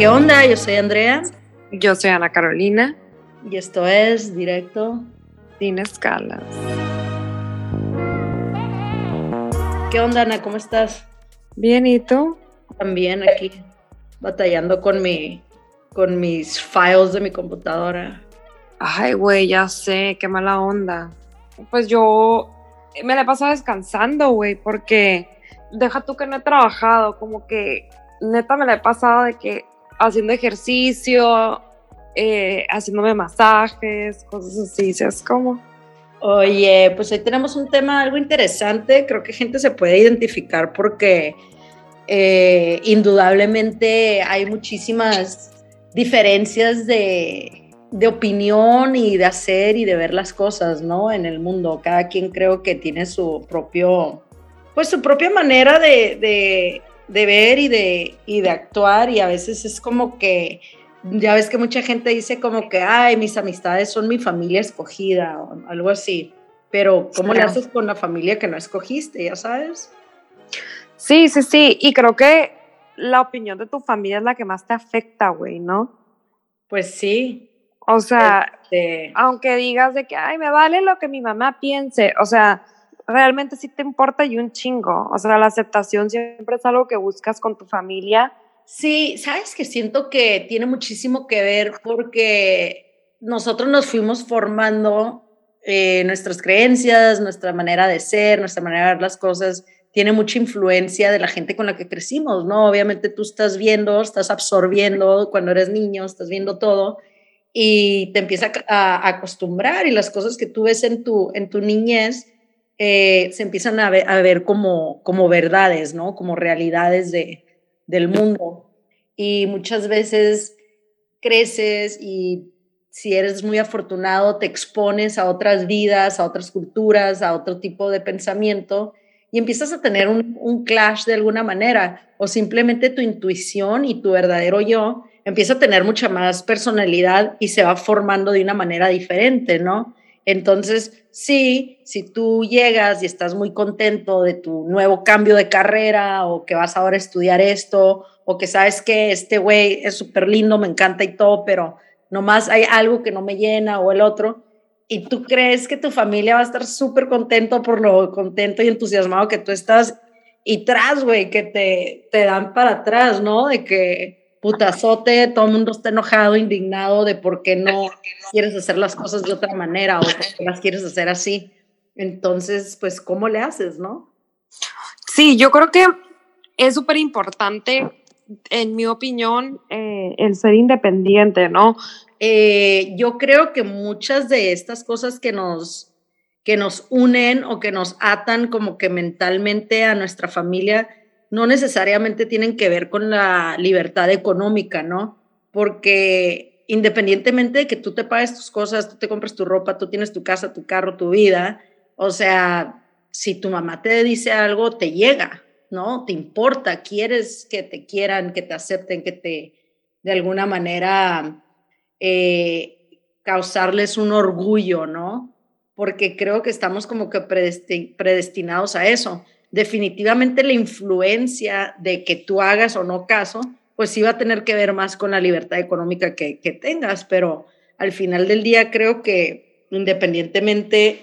¿Qué onda? Yo soy Andrea. Yo soy Ana Carolina. Y esto es Directo Sin Escalas. ¿Qué onda, Ana? ¿Cómo estás? Bien, ¿y tú? También aquí, batallando con, mi, con mis files de mi computadora. Ay, güey, ya sé, qué mala onda. Pues yo me la he pasado descansando, güey, porque deja tú que no he trabajado, como que neta me la he pasado de que haciendo ejercicio, eh, haciéndome masajes, cosas así, ¿sabes cómo? Oye, pues hoy tenemos un tema algo interesante, creo que gente se puede identificar porque eh, indudablemente hay muchísimas diferencias de, de, opinión y de hacer y de ver las cosas, ¿no? En el mundo, cada quien creo que tiene su propio, pues su propia manera de, de, de ver y de, y de actuar y a veces es como que ya ves que mucha gente dice como que, ay, mis amistades son mi familia escogida o algo así. Pero ¿cómo le haces con la familia que no escogiste, ya sabes? Sí, sí, sí. Y creo que la opinión de tu familia es la que más te afecta, güey, ¿no? Pues sí. O sea, este... aunque digas de que, ay, me vale lo que mi mamá piense, o sea, realmente sí te importa y un chingo. O sea, la aceptación siempre es algo que buscas con tu familia Sí, sabes que siento que tiene muchísimo que ver porque nosotros nos fuimos formando eh, nuestras creencias, nuestra manera de ser, nuestra manera de ver las cosas, tiene mucha influencia de la gente con la que crecimos, ¿no? Obviamente tú estás viendo, estás absorbiendo cuando eres niño, estás viendo todo y te empieza a, acostumbrar y las cosas que tú ves en tu, en tu niñez eh, se empiezan a ver, a ver como, como verdades, ¿no? Como realidades de, del mundo. Y muchas veces creces y si eres muy afortunado te expones a otras vidas, a otras culturas, a otro tipo de pensamiento y empiezas a tener un, un clash de alguna manera o simplemente tu intuición y tu verdadero yo empieza a tener mucha más personalidad y se va formando de una manera diferente, ¿no? Entonces, sí, si tú llegas y estás muy contento de tu nuevo cambio de carrera o que vas ahora a estudiar esto o que sabes que este güey es súper lindo, me encanta y todo, pero nomás hay algo que no me llena o el otro, y tú crees que tu familia va a estar súper contento por lo contento y entusiasmado que tú estás, y tras, güey, que te, te dan para atrás, ¿no? De que putazote, todo el mundo está enojado, indignado de por qué no quieres hacer las cosas de otra manera o por qué las quieres hacer así. Entonces, pues, ¿cómo le haces, no? Sí, yo creo que es súper importante, en mi opinión, eh, el ser independiente, ¿no? Eh, yo creo que muchas de estas cosas que nos, que nos unen o que nos atan como que mentalmente a nuestra familia, no necesariamente tienen que ver con la libertad económica, ¿no? Porque independientemente de que tú te pagues tus cosas, tú te compres tu ropa, tú tienes tu casa, tu carro, tu vida, o sea, si tu mamá te dice algo, te llega, ¿no? Te importa, quieres que te quieran, que te acepten, que te, de alguna manera, eh, causarles un orgullo, ¿no? Porque creo que estamos como que predestinados a eso definitivamente la influencia de que tú hagas o no caso, pues sí va a tener que ver más con la libertad económica que, que tengas, pero al final del día creo que independientemente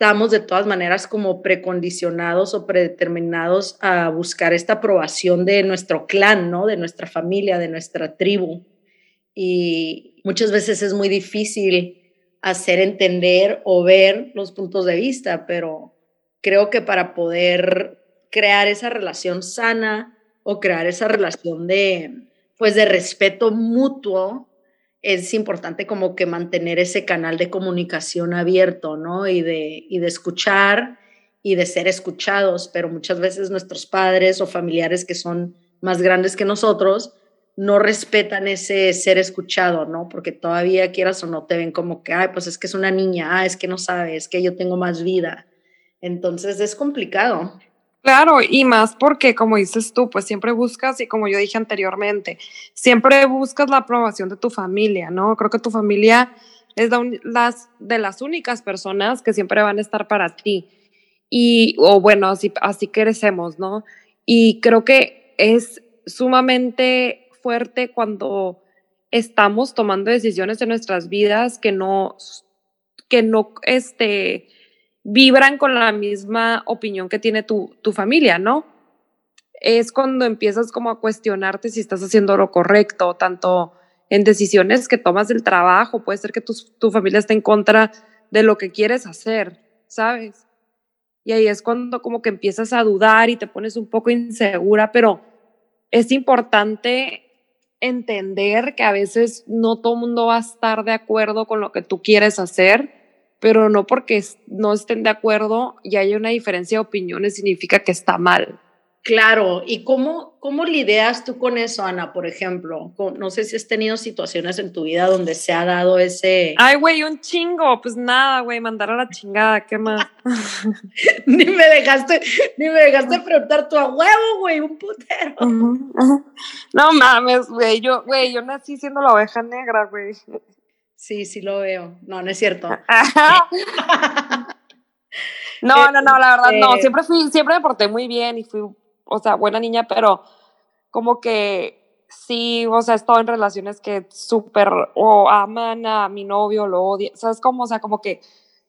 estamos de todas maneras como precondicionados o predeterminados a buscar esta aprobación de nuestro clan, ¿no? De nuestra familia, de nuestra tribu. Y muchas veces es muy difícil hacer entender o ver los puntos de vista, pero creo que para poder crear esa relación sana o crear esa relación de, pues, de respeto mutuo, es importante como que mantener ese canal de comunicación abierto, ¿no? Y de, y de escuchar y de ser escuchados, pero muchas veces nuestros padres o familiares que son más grandes que nosotros no respetan ese ser escuchado, ¿no? Porque todavía quieras o no te ven como que, ay, pues es que es una niña, ah, es que no sabe, es que yo tengo más vida. Entonces es complicado. Claro, y más porque, como dices tú, pues siempre buscas, y como yo dije anteriormente, siempre buscas la aprobación de tu familia, ¿no? Creo que tu familia es las, de las únicas personas que siempre van a estar para ti. Y, o bueno, así, así crecemos, ¿no? Y creo que es sumamente fuerte cuando estamos tomando decisiones en nuestras vidas que no, que no, este, vibran con la misma opinión que tiene tu, tu familia, ¿no? Es cuando empiezas como a cuestionarte si estás haciendo lo correcto, tanto en decisiones que tomas del trabajo, puede ser que tu, tu familia esté en contra de lo que quieres hacer, ¿sabes? Y ahí es cuando como que empiezas a dudar y te pones un poco insegura, pero es importante entender que a veces no todo el mundo va a estar de acuerdo con lo que tú quieres hacer, pero no porque no estén de acuerdo y haya una diferencia de opiniones significa que está mal. Claro, ¿y cómo, cómo lidias tú con eso, Ana, por ejemplo? No sé si has tenido situaciones en tu vida donde se ha dado ese... Ay, güey, un chingo, pues nada, güey, mandar a la chingada, ¿qué más? ni me dejaste, ni me dejaste preguntar tu a huevo, güey, un putero. No mames, güey, yo, güey, yo nací siendo la oveja negra, güey. Sí, sí lo veo. No, no es cierto. no, no, no, la verdad, no. Este siempre fui, siempre me porté muy bien y fui, o sea, buena niña, pero como que sí, o sea, he estado en relaciones que súper o aman a mi novio, lo odian, ¿sabes cómo? O sea, como que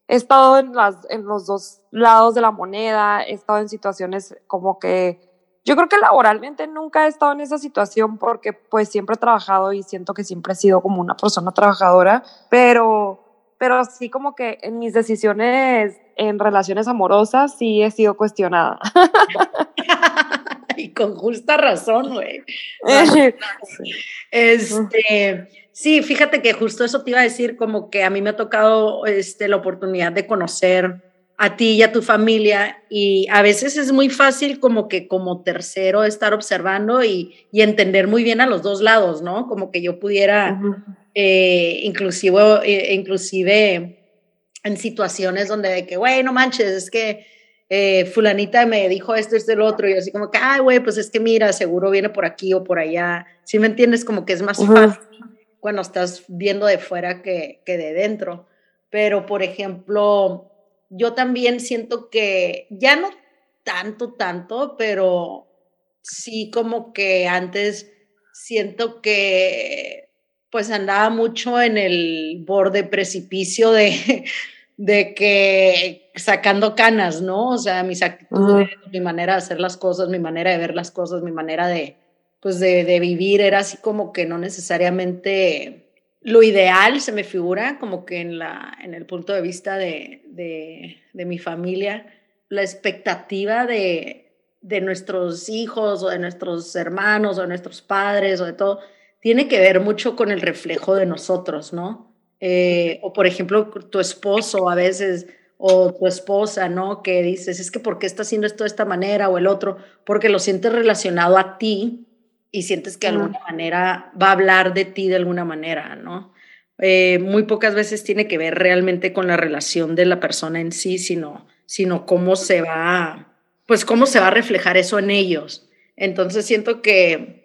he estado en, las, en los dos lados de la moneda, he estado en situaciones como que yo creo que laboralmente nunca he estado en esa situación porque pues siempre he trabajado y siento que siempre he sido como una persona trabajadora, pero, pero sí como que en mis decisiones en relaciones amorosas sí he sido cuestionada. y con justa razón, güey. este, sí, fíjate que justo eso te iba a decir, como que a mí me ha tocado este, la oportunidad de conocer a ti y a tu familia y a veces es muy fácil como que como tercero estar observando y, entender muy bien a los dos lados, ¿no? Como que yo pudiera, eh, inclusive, eh, inclusive en situaciones donde de que, güey, no manches, es que eh, fulanita me dijo esto, esto, el otro, y así como que, ay, güey, pues es que mira, seguro viene por aquí o por allá. Si me entiendes? Como que es más fácil cuando estás viendo de fuera que, que de dentro. Pero, por ejemplo, yo también siento que ya no tanto, tanto, pero sí como que antes siento que pues andaba mucho en el borde precipicio de, de que sacando canas, ¿no? O sea, mis actitudes, mi manera de hacer las cosas, mi manera de ver las cosas, mi manera de, pues de, de vivir era así como que no necesariamente lo ideal se me figura como que en, la, en el punto de vista de, de, mi familia, la expectativa de, de, nuestros hijos o de nuestros hermanos o de nuestros padres o de todo, tiene que ver mucho con el reflejo de nosotros, ¿no? Eh, o por ejemplo, tu esposo a veces o tu esposa, ¿no? Que dices, es que ¿por qué está haciendo esto de esta manera o el otro? Porque lo sientes relacionado a ti y sientes que de alguna manera va a hablar de ti de alguna manera, ¿no? Eh, muy pocas veces tiene que ver realmente con la relación de la persona en sí, sino, sino cómo se va, pues cómo se va a reflejar eso en ellos. Entonces siento que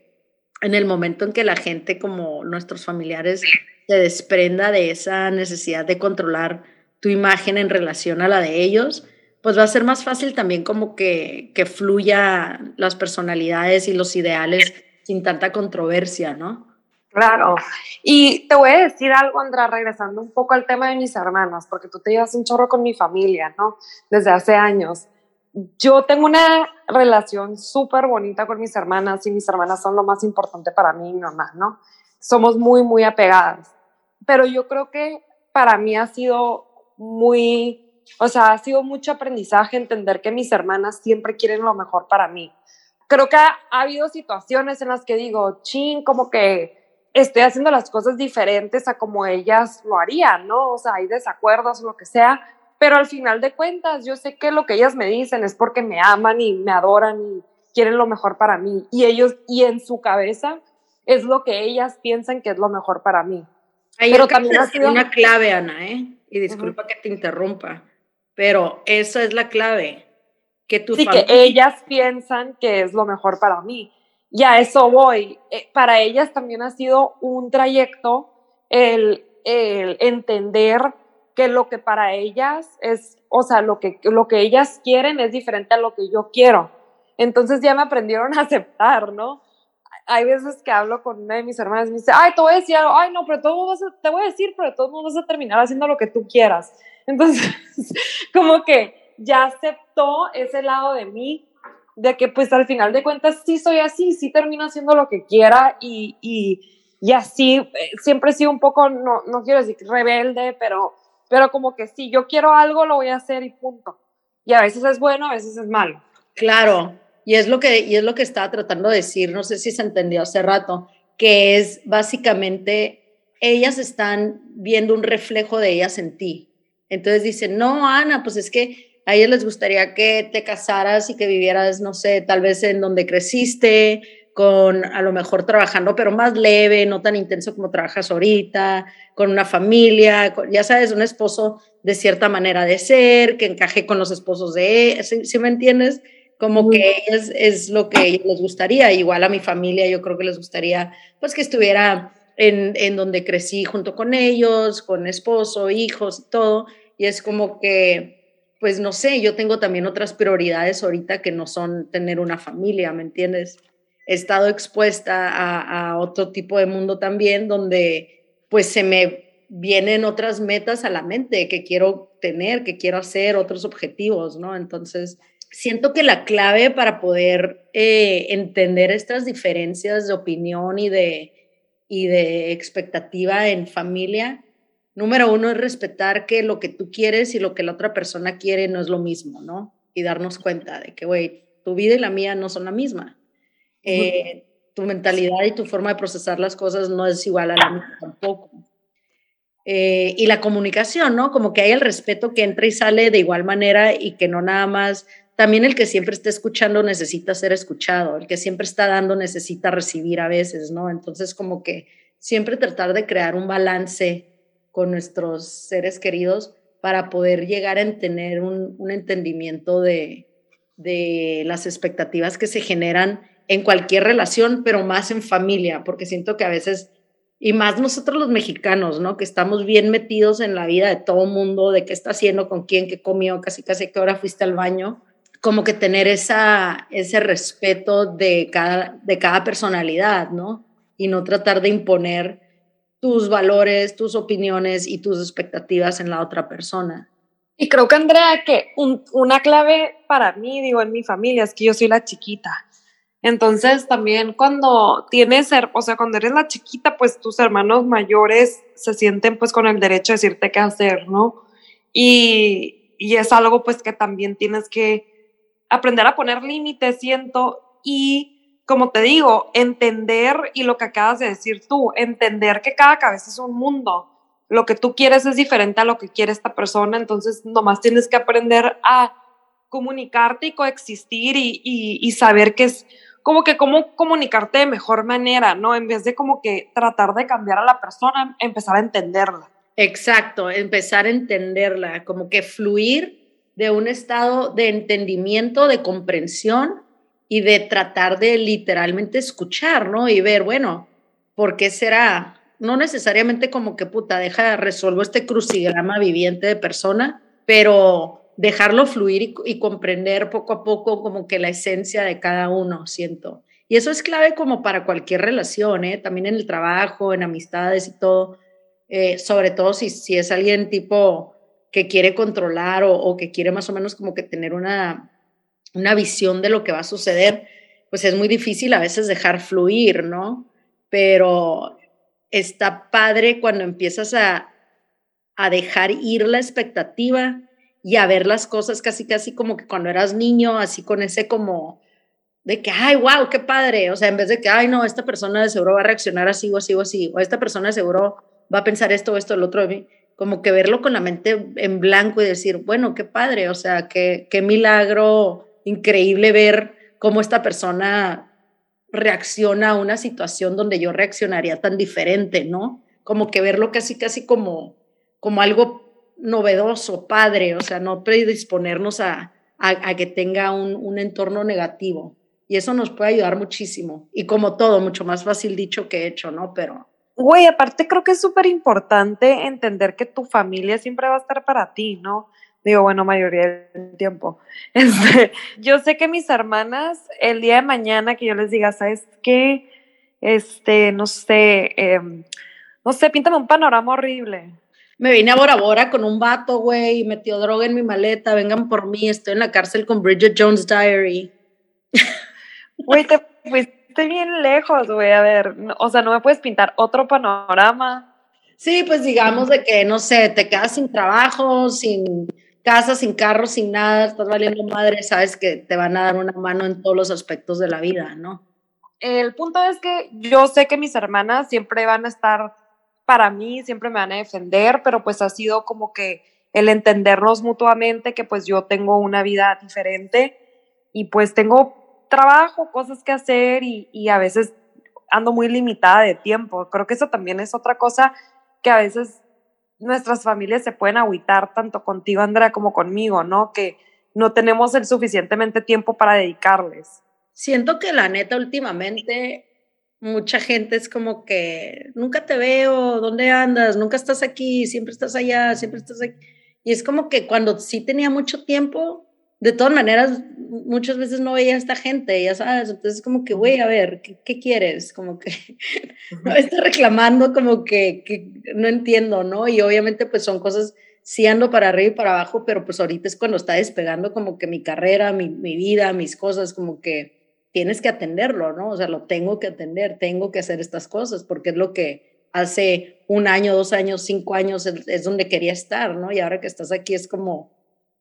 en el momento en que la gente, como nuestros familiares, se desprenda de esa necesidad de controlar tu imagen en relación a la de ellos, pues va a ser más fácil también como que, que fluya las personalidades y los ideales sin tanta controversia, ¿no? Claro. Y te voy a decir algo, Andra, regresando un poco al tema de mis hermanas, porque tú te llevas un chorro con mi familia, ¿no? Desde hace años. Yo tengo una relación súper bonita con mis hermanas y mis hermanas son lo más importante para mí y mi mamá, ¿no? Somos muy, muy apegadas. Pero yo creo que para mí ha sido muy, o sea, ha sido mucho aprendizaje entender que mis hermanas siempre quieren lo mejor para mí creo que ha, habido situaciones en las que digo, chin, como que estoy haciendo las cosas diferentes a como ellas lo harían, ¿no? O sea, hay desacuerdos o lo que sea, pero al final de cuentas yo sé que lo que ellas me dicen es porque me aman y me adoran y quieren lo mejor para mí y ellos y en su cabeza es lo que ellas piensan que es lo mejor para mí. pero también ha sido una clave, Ana, ¿eh? Y disculpa que te interrumpa, pero esa es la clave que sí, que ellas piensan que es lo mejor para mí. Y a eso voy. Eh, para ellas también ha sido un trayecto el, el, entender que lo que para ellas es, o sea, lo que, lo que ellas quieren es diferente a lo que yo quiero. Entonces ya me aprendieron a aceptar, ¿no? hay veces que hablo con una de mis hermanas y me dice, ay, te voy a decir algo, ay, no, pero todo vas te voy a decir, pero de todos modos vas a terminar haciendo lo que tú quieras. Entonces, como que ya aceptó ese lado de mí, de que pues al final de cuentas sí soy así, sí termino haciendo lo que quiera y, y, y así eh, siempre he sido un poco, no, no quiero decir rebelde, pero, pero como que si yo quiero algo lo voy a hacer y punto. Y a veces es bueno, a veces es malo. Claro, y es lo que, y es lo que estaba tratando de decir, no sé si se entendió hace rato, que es básicamente ellas están viendo un reflejo de ellas en ti. Entonces dicen, no, Ana, pues es que a ellas les gustaría que te casaras y que vivieras, no sé, tal vez en donde creciste, con a lo mejor trabajando, pero más leve, no tan intenso como trabajas ahorita, con una familia, ya sabes, un esposo de cierta manera de ser, que encaje con los esposos de, ¿sí, me entiendes? como que es, es lo que a ellos les gustaría. Igual a mi familia yo creo que les gustaría pues que estuviera en, en donde crecí junto con ellos, con esposo, hijos todo. Y es como que, pues no sé, yo tengo también otras prioridades ahorita que no son tener una familia, ¿me entiendes? He estado expuesta a, otro tipo de mundo también donde pues se me vienen otras metas a la mente que quiero tener, que quiero hacer, otros objetivos, ¿no? Entonces, siento que la clave para poder eh, entender estas diferencias de opinión y de, y de expectativa en familia, número uno es respetar que lo que tú quieres y lo que la otra persona quiere no es lo mismo, ¿no? Y darnos cuenta de que, güey, tu vida y la mía no son la misma. Eh, tu mentalidad y tu forma de procesar las cosas no es igual a la mía tampoco. Eh, y la comunicación, ¿no? Como que hay el respeto que entra y sale de igual manera y que no nada más también el que siempre está escuchando necesita ser escuchado, el que siempre está dando necesita recibir a veces, ¿no? Entonces, como que siempre tratar de crear un balance con nuestros seres queridos para poder llegar a tener un, entendimiento de, de las expectativas que se generan en cualquier relación, pero más en familia, porque siento que a veces, y más nosotros los mexicanos, ¿no? Que estamos bien metidos en la vida de todo mundo, de qué está haciendo, con quién, qué comió, casi casi qué hora fuiste al baño, como que tener esa, ese respeto de cada, de cada personalidad, ¿no? Y no tratar de imponer tus valores, tus opiniones y tus expectativas en la otra persona. Y creo que, Andrea, que una clave para mí, digo, en mi familia, es que yo soy la chiquita. Entonces, también cuando tienes, o sea, cuando eres la chiquita, pues tus hermanos mayores se sienten pues con el derecho a decirte qué hacer, ¿no? Y, y es algo pues que también tienes que aprender a poner límites, siento, y como te digo, entender, y lo que acabas de decir tú, entender que cada cabeza es un mundo. Lo que tú quieres es diferente a lo que quiere esta persona, entonces nomás tienes que aprender a comunicarte y coexistir y, y, saber que es como que cómo comunicarte de mejor manera, ¿no? En vez de como que tratar de cambiar a la persona, empezar a entenderla. Exacto, empezar a entenderla, como que fluir de un estado de entendimiento, de comprensión y de tratar de literalmente escuchar, ¿no? Y ver, bueno, ¿por qué será? No necesariamente como que puta, deja, resuelvo este crucigrama viviente de persona, pero dejarlo fluir y, comprender poco a poco como que la esencia de cada uno, siento. Y eso es clave como para cualquier relación, ¿eh? también en el trabajo, en amistades y todo, eh, sobre todo si, si es alguien tipo que quiere controlar o, que quiere más o menos como que tener una, una visión de lo que va a suceder, pues es muy difícil a veces dejar fluir, ¿no? Pero está padre cuando empiezas a, a dejar ir la expectativa y a ver las cosas casi, casi como que cuando eras niño, así con ese como de que, ay, wow, qué padre. O sea, en vez de que, ay, no, esta persona de seguro va a reaccionar así o así o así, o esta persona de seguro va a pensar esto o esto, el otro de mí como que verlo con la mente en blanco y decir, bueno, qué padre, o sea, qué, qué milagro increíble ver cómo esta persona reacciona a una situación donde yo reaccionaría tan diferente, ¿no? Como que verlo casi, casi como, como algo novedoso, padre, o sea, no predisponernos a, a, que tenga un, un, entorno negativo. Y eso nos puede ayudar muchísimo. Y como todo, mucho más fácil dicho que hecho, ¿no? Pero, Güey, aparte creo que es súper importante entender que tu familia siempre va a estar para ti, ¿no? Digo, bueno, mayoría del tiempo. Este, yo sé que mis hermanas, el día de mañana que yo les diga, ¿sabes qué? este, no sé, em, no sé, píntame un panorama horrible. Me vine a Bora Bora con un vato, güey, y metió droga en mi maleta, vengan por mí, estoy en la cárcel con Bridget Jones Diary. Güey, te fuiste bien lejos, güey, a ver, o sea, no me puedes pintar otro panorama. Sí, pues digamos de que, no sé, te quedas sin trabajo, sin casa, sin carro, sin nada, estás valiendo madre, sabes que te van a dar una mano en todos los aspectos de la vida, ¿no? El punto es que yo sé que mis hermanas siempre van a estar para mí, siempre me van a defender, pero pues ha sido como que el entendernos mutuamente que pues yo tengo una vida diferente y pues tengo trabajo, cosas que hacer y, y a veces ando muy limitada de tiempo. Creo que eso también es otra cosa que a veces nuestras familias se pueden agüitar tanto contigo, Andrea, como conmigo, ¿no? Que no tenemos el suficientemente tiempo para dedicarles. Siento que la neta últimamente mucha gente es como que nunca te veo, ¿dónde andas? Nunca estás aquí, siempre estás allá, siempre estás aquí. Y es como que cuando sí tenía mucho tiempo, de todas maneras, muchas veces no veía a esta gente, ya sabes, entonces como que, güey, a ver, ¿qué, quieres? Como que no está reclamando, como que, que, no entiendo, ¿no? Y obviamente pues son cosas, sí ando para arriba y para abajo, pero pues ahorita es cuando está despegando como que mi carrera, mi, mi vida, mis cosas, como que tienes que atenderlo, ¿no? O sea, lo tengo que atender, tengo que hacer estas cosas, porque es lo que hace un año, dos años, cinco años es, donde quería estar, ¿no? Y ahora que estás aquí es como,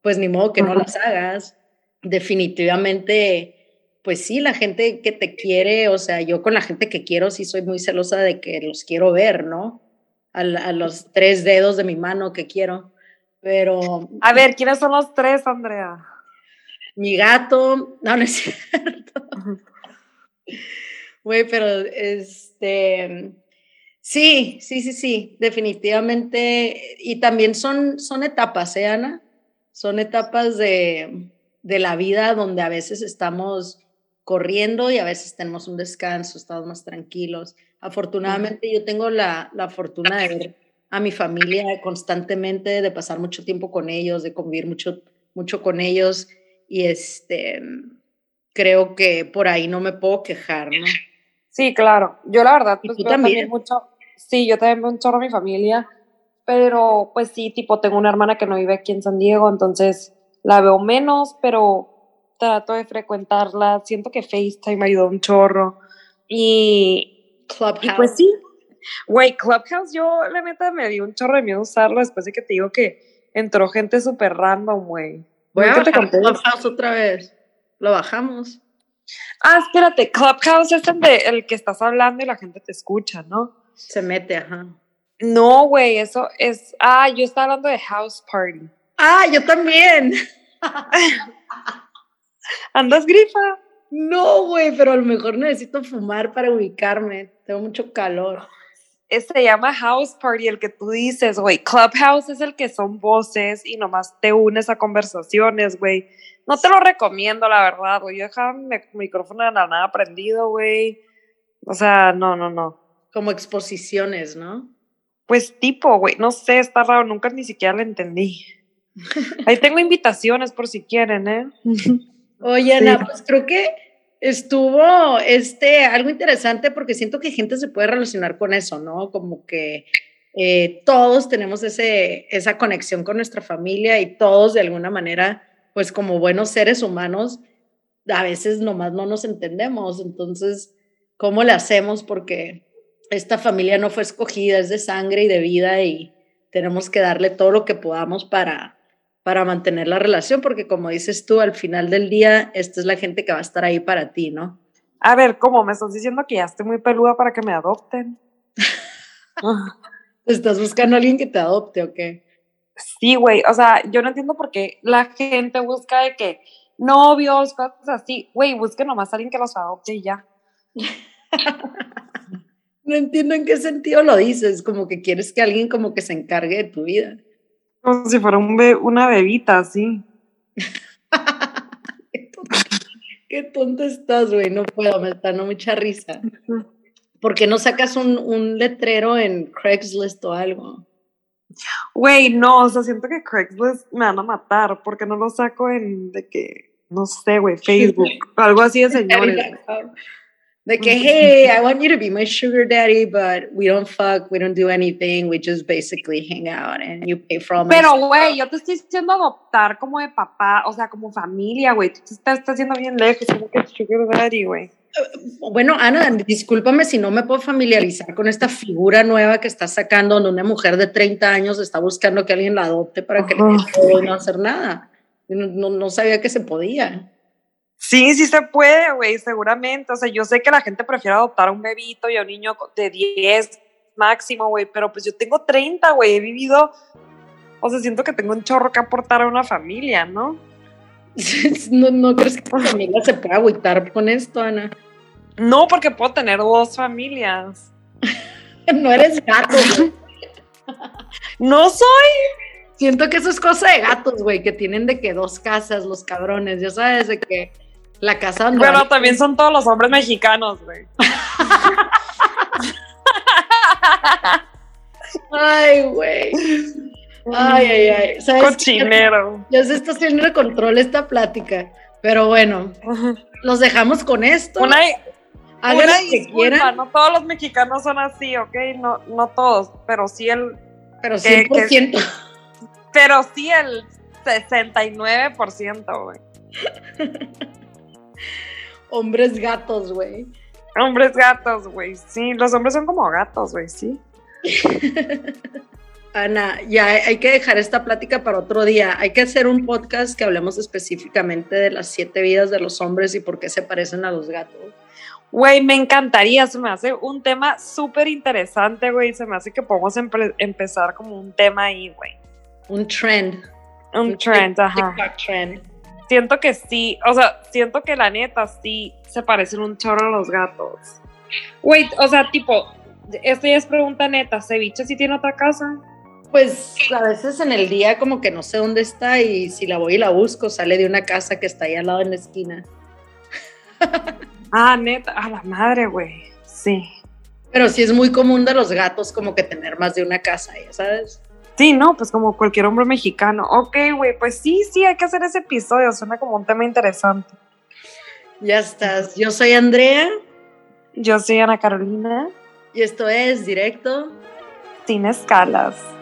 pues ni modo que no las hagas. Definitivamente, pues sí, la gente que te quiere, o sea, yo con la gente que quiero sí soy muy celosa de que los quiero ver, ¿no? A, a los tres dedos de mi mano que quiero, pero... A ver, ¿quiénes son los tres, Andrea? mi gato, no, no es cierto. Güey, pero este, sí, sí, sí, sí, definitivamente. Y también son, son etapas, ¿eh, Ana? Son etapas de, de la vida donde a veces estamos corriendo y a veces tenemos un descanso, estamos más tranquilos. Afortunadamente yo tengo la, la fortuna de ver a mi familia constantemente, de pasar mucho tiempo con ellos, de convivir mucho, mucho con ellos y este, creo que por ahí no me puedo quejar, ¿no? Sí, claro. Yo la verdad, pues, también? mucho, sí, yo también veo un chorro a mi familia, pero pues sí, tipo, tengo una hermana que no vive aquí en San Diego, entonces la veo menos, pero trato de frecuentarla. Siento que FaceTime me ayudó un chorro. Y, Clubhouse. pues sí, güey, Clubhouse, yo la neta me dio un chorro de miedo usarlo después de que te digo que entró gente súper random, güey. Voy a bajar Clubhouse otra vez. Lo bajamos. Ah, espérate, Clubhouse es el, de, el que estás hablando y la gente te escucha, ¿no? Se mete, ajá. No, güey, eso es. Ah, yo estaba hablando de House Party. Ah, yo también. ¿Andas grifa? No, güey, pero a lo mejor necesito fumar para ubicarme. Tengo mucho calor se llama House Party, el que tú dices, güey. Clubhouse es el que son voces y nomás te unes a conversaciones, güey. No te lo recomiendo, la verdad, güey. Yo dejaba mi micrófono de la nada prendido, güey. O sea, no, no, no. Como exposiciones, ¿no? Pues tipo, güey, no sé, está raro, nunca ni siquiera lo entendí. Ahí tengo invitaciones por si quieren, ¿eh? Oye, Ana, pues creo que estuvo este, algo interesante porque siento que gente se puede relacionar con eso, ¿no? Como que eh, todos tenemos ese, esa conexión con nuestra familia y todos de alguna manera, pues como buenos seres humanos, a veces nomás no nos entendemos. Entonces, ¿cómo le hacemos? Porque esta familia no fue escogida, es de sangre y de vida y tenemos que darle todo lo que podamos para, para mantener la relación, porque como dices tú, al final del día, esta es la gente que va a estar ahí para ti, ¿no? A ver, ¿cómo? ¿Me estás diciendo que ya estoy muy peluda para que me adopten? ¿Estás buscando a alguien que te adopte o qué? Sí, güey, o sea, yo no entiendo por qué la gente busca de que novios, cosas así. Güey, busque nomás a alguien que los adopte y ya. no entiendo en qué sentido lo dices, como que quieres que alguien como que se encargue de tu vida. Como si fuera un una bebita, así. qué, tonto, estás, güey. No puedo, me está dando mucha risa. ¿Por qué no sacas un, un letrero en Craigslist o algo? Güey, no, o sea, siento que Craigslist me van a matar porque no lo saco en de que, no sé, güey, Facebook, algo así de señores. De que, hey, I want you to be my sugar daddy, but we don't fuck, we don't do anything, we just basically hang out and you pay for all my Pero, güey, yo te estoy diciendo adoptar como de papá, o sea, como familia, güey. Tú te estás, estás yendo bien lejos, como que sugar daddy, güey. Bueno, Ana, discúlpame si no me puedo familiarizar con esta figura nueva que está sacando, donde una mujer de 30 años está buscando que alguien la adopte para que Ajá. no, hacer nada. No, no, no sabía que se podía. Sí, sí se puede, güey, seguramente. O sea, yo sé que la gente prefiere adoptar a un bebito y a un niño de 10 máximo, güey, pero pues yo tengo 30, güey, he vivido, o sea, siento que tengo un chorro que aportar a una familia, ¿no? ¿No, no crees que tu familia se pueda agüitar con esto, Ana? No, porque puedo tener dos familias. No eres gato. No soy. Siento que eso es cosa de gatos, güey, que tienen de que dos casas, los cabrones, ya sabes, de que la casa donde... Van- también son todos los hombres mexicanos, güey. Ay, güey. Ay, ay, ay. ¿Sabes? Cochinero. Ya se está haciendo de control esta plática. Pero bueno, los dejamos con esto. Una, Hagan una que disculpa, quieran, no todos los mexicanos son así, ¿ok? No, no todos, pero sí el, pero que- 100%. pero sí el 69%, güey. Hombres gatos, güey. Hombres gatos, güey. Sí, los hombres son como gatos, güey, sí. Ana, ya hay que dejar esta plática para otro día. Hay que hacer un podcast que hablemos específicamente de las siete vidas de los hombres y por qué se parecen a los gatos. Güey, me encantaría, se me hace un tema súper interesante, güey. Se me hace que podemos empe- empezar como un tema ahí, güey. Un trend. Un trend, ajá. TikTok trend. Siento que sí, o sea, siento que la neta sí se parecen un chorro a los gatos. Güey, o sea, tipo, esto ya es pregunta neta, ¿ceviche sí tiene otra casa? Pues a veces en el día como que no sé dónde está y si la voy y la busco sale de una casa que está ahí al lado en la esquina. Ah, neta, a la madre, güey. Sí. Pero sí es muy común de los gatos como que tener más de una casa, ya sabes. Sí, no, pues como cualquier hombre mexicano. Ok, güey, pues sí, sí, hay que hacer ese episodio, suena como un tema interesante. Ya estás. Yo soy Andrea Yo soy Ana Carolina, y esto es Directo sin escalas.